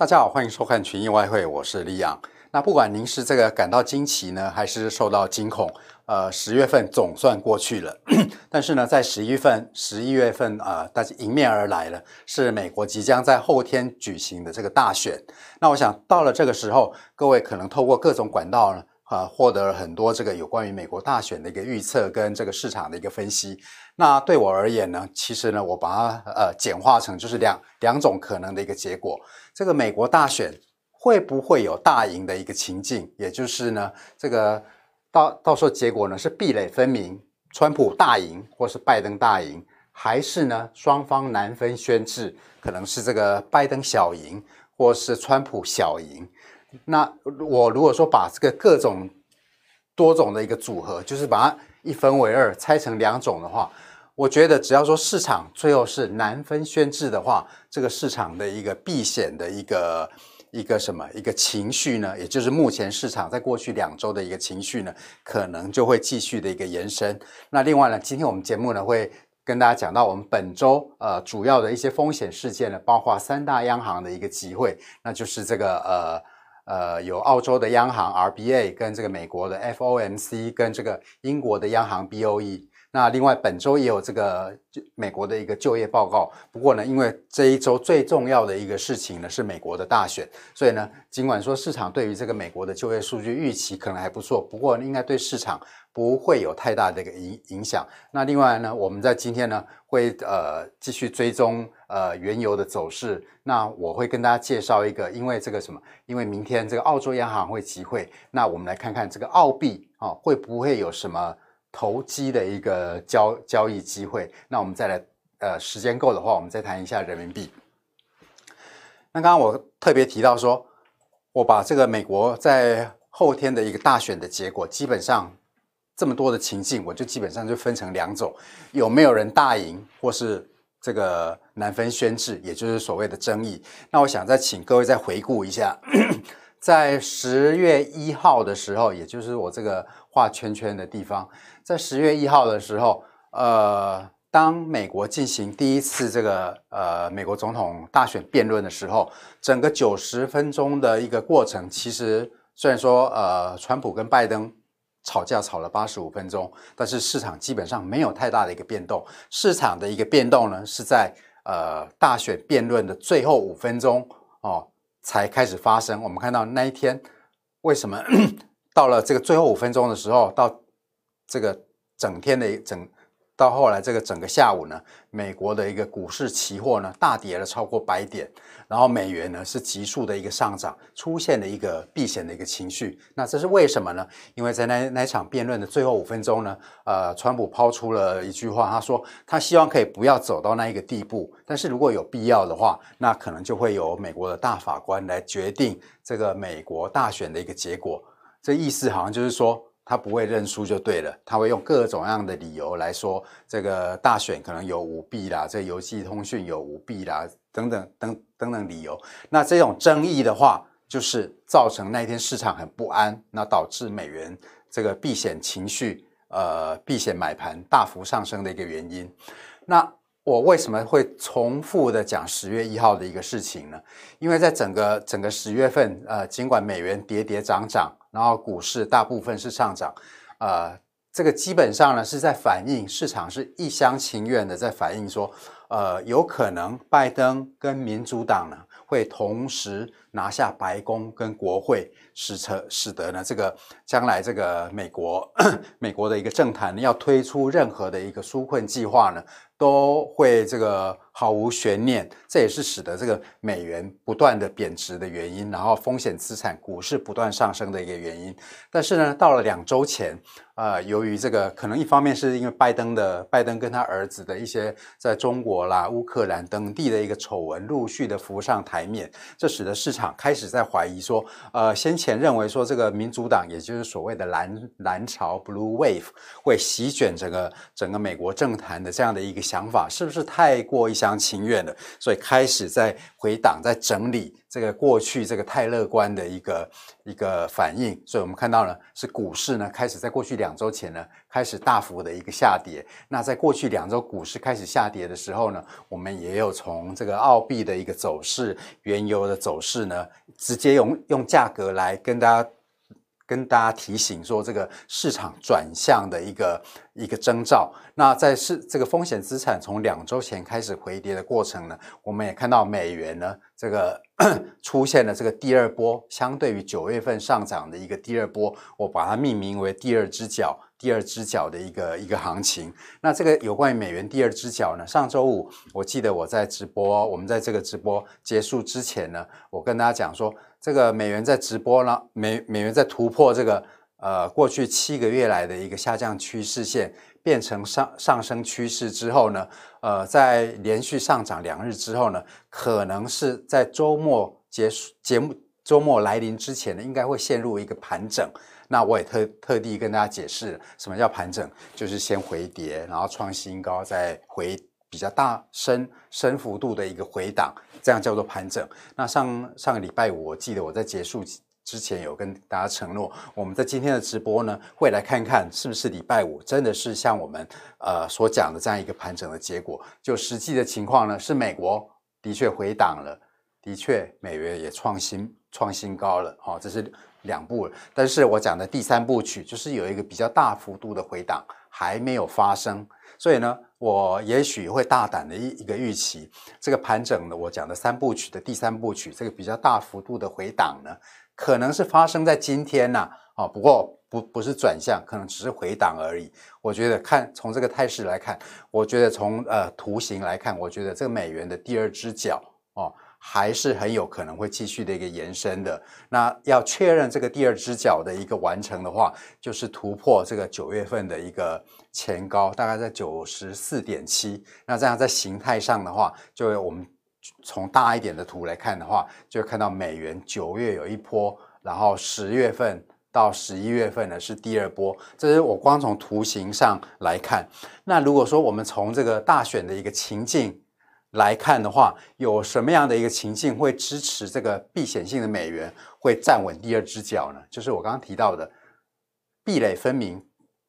大家好，欢迎收看群益外汇，我是李阳。那不管您是这个感到惊奇呢，还是受到惊恐，呃，十月份总算过去了。但是呢，在十一月份，十一月份啊，大家迎面而来了，是美国即将在后天举行的这个大选。那我想到了这个时候，各位可能透过各种管道呢，啊，获得了很多这个有关于美国大选的一个预测跟这个市场的一个分析。那对我而言呢，其实呢，我把它呃简化成就是两两种可能的一个结果。这个美国大选会不会有大赢的一个情境？也就是呢，这个到到时候结果呢是壁垒分明，川普大赢，或是拜登大赢，还是呢双方难分轩輊，可能是这个拜登小赢，或是川普小赢。那我如果说把这个各种多种的一个组合，就是把它一分为二，拆成两种的话。我觉得只要说市场最后是难分轩制的话，这个市场的一个避险的一个一个什么一个情绪呢，也就是目前市场在过去两周的一个情绪呢，可能就会继续的一个延伸。那另外呢，今天我们节目呢会跟大家讲到我们本周呃主要的一些风险事件呢，包括三大央行的一个集会，那就是这个呃呃有澳洲的央行 RBA 跟这个美国的 FOMC 跟这个英国的央行 BOE。那另外本周也有这个美国的一个就业报告，不过呢，因为这一周最重要的一个事情呢是美国的大选，所以呢，尽管说市场对于这个美国的就业数据预期可能还不错，不过应该对市场不会有太大的一个影影响。那另外呢，我们在今天呢会呃继续追踪呃原油的走势，那我会跟大家介绍一个，因为这个什么，因为明天这个澳洲央行会集会，那我们来看看这个澳币啊会不会有什么。投机的一个交交易机会，那我们再来，呃，时间够的话，我们再谈一下人民币。那刚刚我特别提到说，我把这个美国在后天的一个大选的结果，基本上这么多的情境，我就基本上就分成两种：有没有人大赢，或是这个难分宣制，也就是所谓的争议。那我想再请各位再回顾一下。在十月一号的时候，也就是我这个画圈圈的地方，在十月一号的时候，呃，当美国进行第一次这个呃美国总统大选辩论的时候，整个九十分钟的一个过程，其实虽然说呃川普跟拜登吵架吵了八十五分钟，但是市场基本上没有太大的一个变动。市场的一个变动呢，是在呃大选辩论的最后五分钟哦。才开始发生。我们看到那一天，为什么 到了这个最后五分钟的时候，到这个整天的整，到后来这个整个下午呢，美国的一个股市期货呢大跌了超过百点，然后美元呢是急速的一个上涨，出现了一个避险的一个情绪。那这是为什么呢？因为在那那场辩论的最后五分钟呢，呃，川普抛出了一句话，他说他希望可以不要走到那一个地步，但是如果有必要的话，那可能就会由美国的大法官来决定这个美国大选的一个结果。这意思好像就是说。他不会认输就对了，他会用各种样的理由来说，这个大选可能有舞弊啦，这个邮寄通讯有舞弊啦，等等等等等理由。那这种争议的话，就是造成那一天市场很不安，那导致美元这个避险情绪，呃，避险买盘大幅上升的一个原因。那我为什么会重复的讲十月一号的一个事情呢？因为在整个整个十月份，呃，尽管美元跌跌涨涨。然后股市大部分是上涨，呃，这个基本上呢是在反映市场是一厢情愿的在反映说，呃，有可能拜登跟民主党呢会同时拿下白宫跟国会，使成使得呢这个将来这个美国 美国的一个政坛要推出任何的一个纾困计划呢，都会这个。毫无悬念，这也是使得这个美元不断的贬值的原因，然后风险资产股市不断上升的一个原因。但是呢，到了两周前，呃，由于这个可能一方面是因为拜登的拜登跟他儿子的一些在中国啦、乌克兰等地的一个丑闻陆续的浮上台面，这使得市场开始在怀疑说，呃，先前认为说这个民主党，也就是所谓的蓝蓝潮 （Blue Wave） 会席卷整个整个美国政坛的这样的一个想法是不是太过一厢情愿了？所以开始在回档，在整理这个过去这个太乐观的一个一个反应。所以我们看到呢，是股市呢开始在过去两周前呢开始大幅的一个下跌。那在过去两周股市开始下跌的时候呢，我们也有从这个澳币的一个走势、原油的走势呢，直接用用价格来跟大家。跟大家提醒说，这个市场转向的一个一个征兆。那在是这个风险资产从两周前开始回跌的过程呢，我们也看到美元呢，这个 出现了这个第二波，相对于九月份上涨的一个第二波，我把它命名为第二只脚，第二只脚的一个一个行情。那这个有关于美元第二只脚呢，上周五我记得我在直播，我们在这个直播结束之前呢，我跟大家讲说。这个美元在直播了，美美元在突破这个呃过去七个月来的一个下降趋势线，变成上上升趋势之后呢，呃，在连续上涨两日之后呢，可能是在周末结束节目周末来临之前呢，应该会陷入一个盘整。那我也特特地跟大家解释什么叫盘整，就是先回跌，然后创新高，再回。比较大深深幅度的一个回档，这样叫做盘整。那上上个礼拜五，我记得我在结束之前有跟大家承诺，我们在今天的直播呢，会来看看是不是礼拜五真的是像我们呃所讲的这样一个盘整的结果。就实际的情况呢，是美国的确回档了，的确美元也创新创新高了，哦，这是两步。但是我讲的第三部曲，就是有一个比较大幅度的回档还没有发生。所以呢，我也许会大胆的一一个预期，这个盘整的我讲的三部曲的第三部曲，这个比较大幅度的回档呢，可能是发生在今天呐，啊，不过不不是转向，可能只是回档而已。我觉得看从这个态势来看，我觉得从呃图形来看，我觉得这个美元的第二只脚哦。还是很有可能会继续的一个延伸的。那要确认这个第二只脚的一个完成的话，就是突破这个九月份的一个前高，大概在九十四点七。那这样在形态上的话，就我们从大一点的图来看的话，就看到美元九月有一波，然后十月份到十一月份呢是第二波。这是我光从图形上来看。那如果说我们从这个大选的一个情境，来看的话，有什么样的一个情境会支持这个避险性的美元会站稳第二只脚呢？就是我刚刚提到的壁垒分明，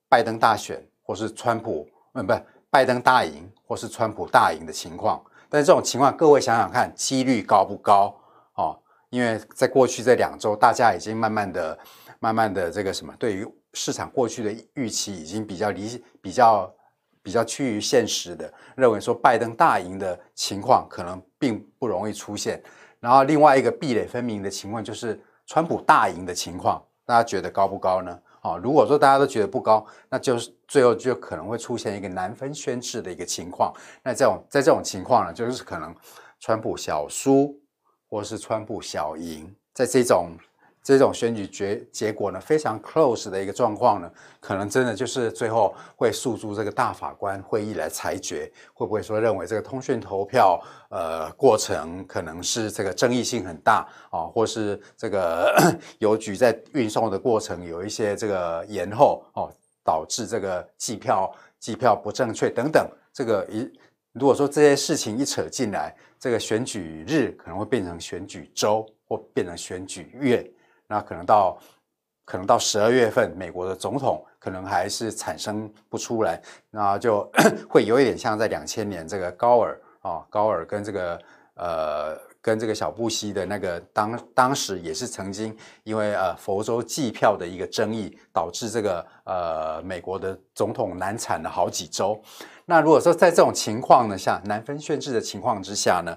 拜登大选或是川普，嗯，不，拜登大赢或是川普大赢的情况。但是这种情况，各位想想看，几率高不高？哦，因为在过去这两周，大家已经慢慢的、慢慢的这个什么，对于市场过去的预期已经比较离比较。比较趋于现实的，认为说拜登大赢的情况可能并不容易出现。然后另外一个壁垒分明的情况就是川普大赢的情况，大家觉得高不高呢？啊，如果说大家都觉得不高，那就是最后就可能会出现一个难分轩輊的一个情况。那这种在这种情况呢，就是可能川普小输，或是川普小赢，在这种。这种选举结结果呢，非常 close 的一个状况呢，可能真的就是最后会诉诸这个大法官会议来裁决，会不会说认为这个通讯投票呃过程可能是这个争议性很大啊，或是这个 邮局在运送的过程有一些这个延后哦，导致这个计票计票不正确等等，这个一如果说这些事情一扯进来，这个选举日可能会变成选举周或变成选举月。那可能到，可能到十二月份，美国的总统可能还是产生不出来，那就 会有一点像在两千年这个高尔啊，高尔跟这个呃跟这个小布希的那个当当时也是曾经因为呃佛州计票的一个争议，导致这个呃美国的总统难产了好几周。那如果说在这种情况呢下难分轩輊的情况之下呢，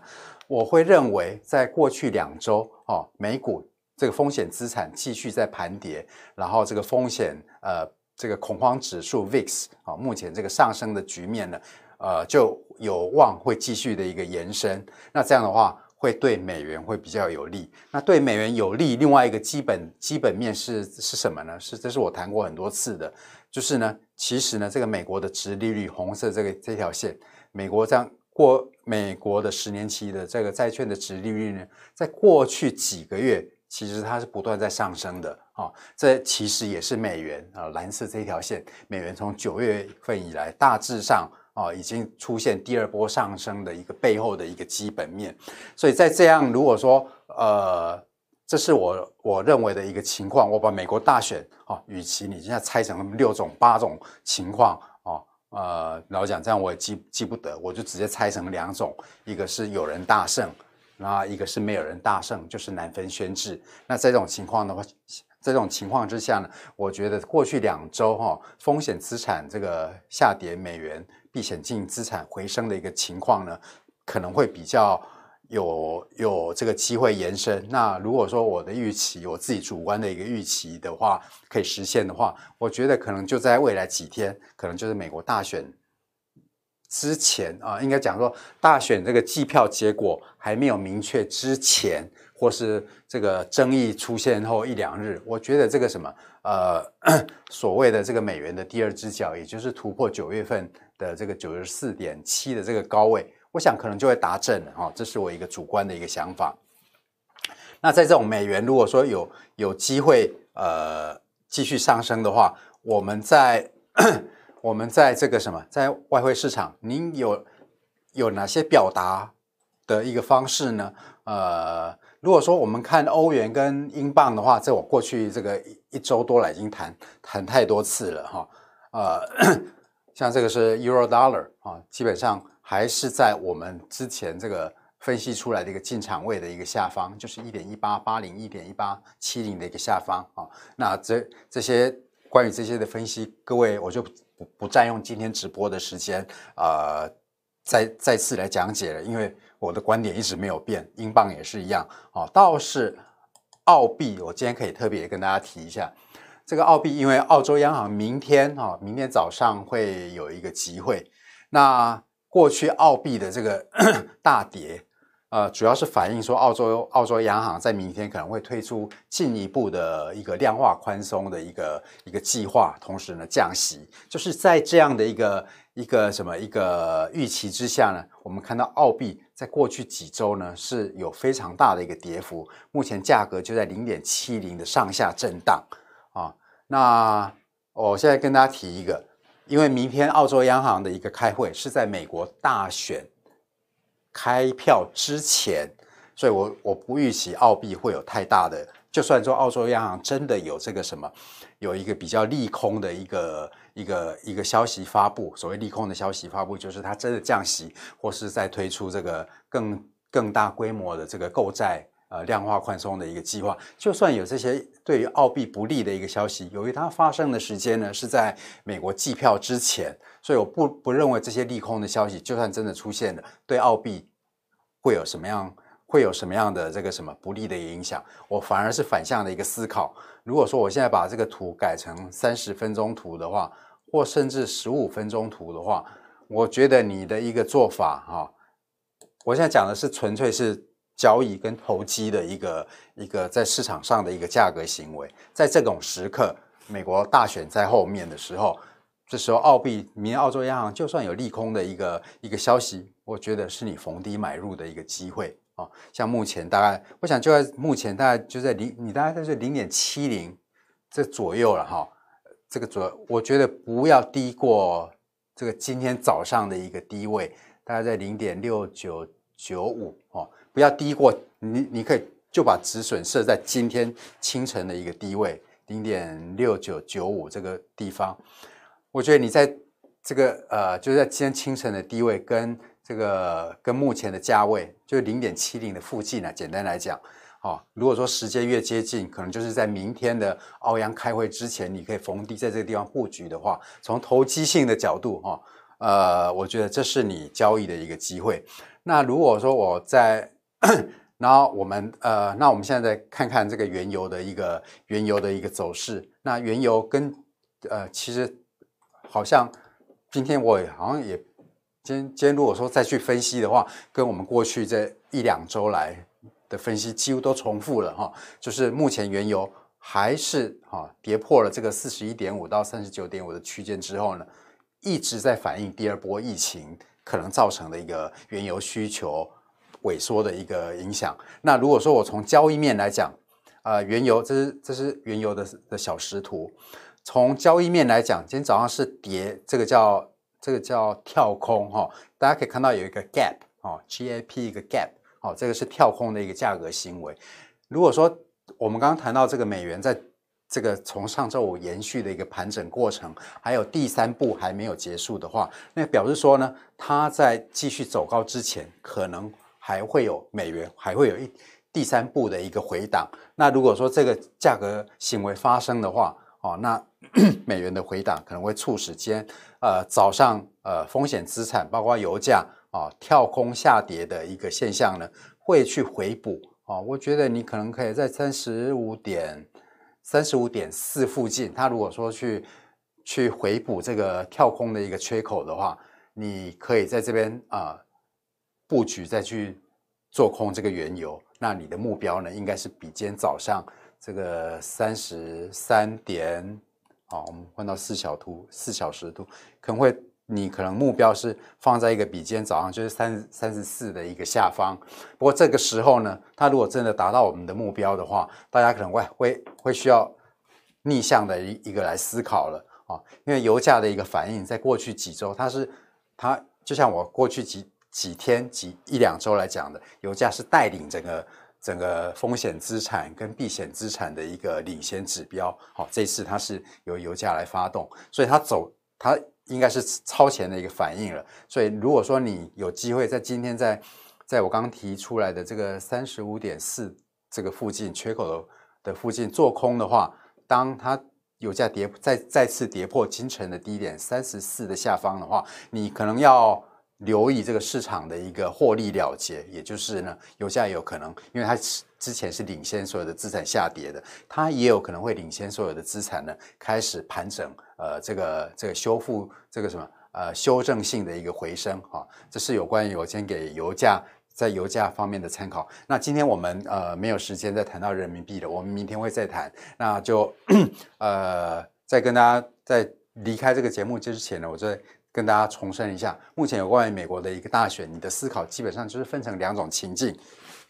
我会认为在过去两周哦美股。这个风险资产继续在盘跌，然后这个风险呃，这个恐慌指数 VIX 啊，目前这个上升的局面呢，呃，就有望会继续的一个延伸。那这样的话，会对美元会比较有利。那对美元有利，另外一个基本基本面是是什么呢？是这是我谈过很多次的，就是呢，其实呢，这个美国的殖利率红色这个这条线，美国这样过美国的十年期的这个债券的殖利率呢，在过去几个月。其实它是不断在上升的啊，这其实也是美元啊，蓝色这条线，美元从九月份以来大致上啊，已经出现第二波上升的一个背后的一个基本面。所以在这样如果说呃，这是我我认为的一个情况，我把美国大选啊，与其你现在拆成六种八种情况啊，呃，老讲这样我也记记不得，我就直接拆成两种，一个是有人大胜，那一个是没有人大胜，就是难分轩輊。那这种情况的话。这种情况之下呢，我觉得过去两周哈、哦，风险资产这个下跌，美元避险性资产回升的一个情况呢，可能会比较有有这个机会延伸。那如果说我的预期，我自己主观的一个预期的话，可以实现的话，我觉得可能就在未来几天，可能就是美国大选之前啊，应该讲说大选这个计票结果还没有明确之前。或是这个争议出现后一两日，我觉得这个什么呃 所谓的这个美元的第二只脚，也就是突破九月份的这个九十四点七的这个高位，我想可能就会达阵了哈，这是我一个主观的一个想法。那在这种美元如果说有有机会呃继续上升的话，我们在我们在这个什么在外汇市场，您有有哪些表达的一个方式呢？呃。如果说我们看欧元跟英镑的话，在我过去这个一一周多来已经谈谈太多次了哈，呃，像这个是 Euro Dollar 啊，基本上还是在我们之前这个分析出来的一个进场位的一个下方，就是一点一八八零、一点一八七零的一个下方啊。那这这些关于这些的分析，各位我就不不占用今天直播的时间，呃，再再次来讲解了，因为。我的观点一直没有变，英镑也是一样。哦，倒是澳币，我今天可以特别跟大家提一下，这个澳币，因为澳洲央行明天哈，明天早上会有一个集会。那过去澳币的这个 大跌，呃，主要是反映说澳洲澳洲央行在明天可能会推出进一步的一个量化宽松的一个一个计划，同时呢降息，就是在这样的一个。一个什么一个预期之下呢？我们看到澳币在过去几周呢是有非常大的一个跌幅，目前价格就在零点七零的上下震荡啊。那我现在跟大家提一个，因为明天澳洲央行的一个开会是在美国大选开票之前，所以我我不预期澳币会有太大的。就算说澳洲央行真的有这个什么，有一个比较利空的一个。一个一个消息发布，所谓利空的消息发布，就是它真的降息，或是在推出这个更更大规模的这个购债呃量化宽松的一个计划。就算有这些对于澳币不利的一个消息，由于它发生的时间呢是在美国计票之前，所以我不不认为这些利空的消息，就算真的出现了，对澳币会有什么样会有什么样的这个什么不利的影响？我反而是反向的一个思考。如果说我现在把这个图改成三十分钟图的话，或甚至十五分钟图的话，我觉得你的一个做法哈，我现在讲的是纯粹是交易跟投机的一个一个在市场上的一个价格行为，在这种时刻，美国大选在后面的时候，这时候澳币，明天澳洲央行就算有利空的一个一个消息，我觉得是你逢低买入的一个机会啊。像目前大概，我想就在目前大概就在零，你大概在这零点七零这左右了哈。这个左我觉得不要低过这个今天早上的一个低位，大概在零点六九九五哦，不要低过你，你可以就把止损设在今天清晨的一个低位零点六九九五这个地方。我觉得你在这个呃，就是在今天清晨的低位跟这个跟目前的价位，就是零点七零的附近呢，简单来讲。啊，如果说时间越接近，可能就是在明天的澳央开会之前，你可以逢低在这个地方布局的话，从投机性的角度，哈，呃，我觉得这是你交易的一个机会。那如果说我在，然后我们呃，那我们现在再看看这个原油的一个原油的一个走势。那原油跟呃，其实好像今天我也好像也，今天今天如果说再去分析的话，跟我们过去这一两周来。的分析几乎都重复了哈，就是目前原油还是哈跌破了这个四十一点五到三十九点五的区间之后呢，一直在反映第二波疫情可能造成的一个原油需求萎缩的一个影响。那如果说我从交易面来讲，呃，原油这是这是原油的的小时图，从交易面来讲，今天早上是跌，这个叫这个叫跳空哈，大家可以看到有一个 gap 哦，gap 一个 gap 哦，这个是跳空的一个价格行为。如果说我们刚刚谈到这个美元在这个从上周五延续的一个盘整过程，还有第三步还没有结束的话，那表示说呢，它在继续走高之前，可能还会有美元还会有一第三步的一个回档。那如果说这个价格行为发生的话，哦，那 美元的回档可能会促使间呃早上呃风险资产包括油价啊、跳空下跌的一个现象呢，会去回补啊、哦。我觉得你可能可以在三十五点三十五点四附近，它如果说去去回补这个跳空的一个缺口的话，你可以在这边啊、布局再去做空这个原油。那你的目标呢，应该是比今天早上。这个三十三点，好，我们换到四小图、四小时图，可能会你可能目标是放在一个比今天早上就是三三十四的一个下方。不过这个时候呢，它如果真的达到我们的目标的话，大家可能会会会需要逆向的一一个来思考了啊，因为油价的一个反应，在过去几周，它是它就像我过去几几天几一两周来讲的，油价是带领整个。整个风险资产跟避险资产的一个领先指标，好，这次它是由油价来发动，所以它走，它应该是超前的一个反应了。所以如果说你有机会在今天在，在我刚提出来的这个三十五点四这个附近缺口的的附近做空的话，当它油价跌再再次跌破今晨的低点三十四的下方的话，你可能要。留意这个市场的一个获利了结，也就是呢，油价有可能，因为它之前是领先所有的资产下跌的，它也有可能会领先所有的资产呢开始盘整，呃，这个这个修复这个什么呃修正性的一个回升哈、这是有关于我先给油价在油价方面的参考。那今天我们呃没有时间再谈到人民币了，我们明天会再谈。那就 呃在跟大家在离开这个节目之前呢，我再。跟大家重申一下，目前有关于美国的一个大选，你的思考基本上就是分成两种情境：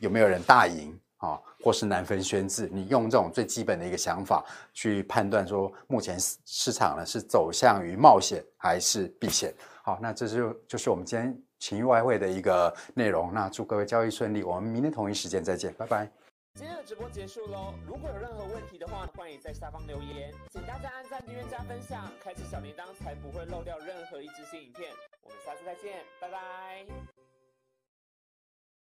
有没有人大赢啊，或是难分轩輊？你用这种最基本的一个想法去判断说，目前市场呢是走向于冒险还是避险？好，那这就就是我们今天情欲外汇的一个内容。那祝各位交易顺利，我们明天同一时间再见，拜拜。今天的直播结束喽！如果有任何问题的话，欢迎在下方留言。请大家按赞、订阅、加分享，开启小铃铛，才不会漏掉任何一支新影片。我们下次再见，拜拜。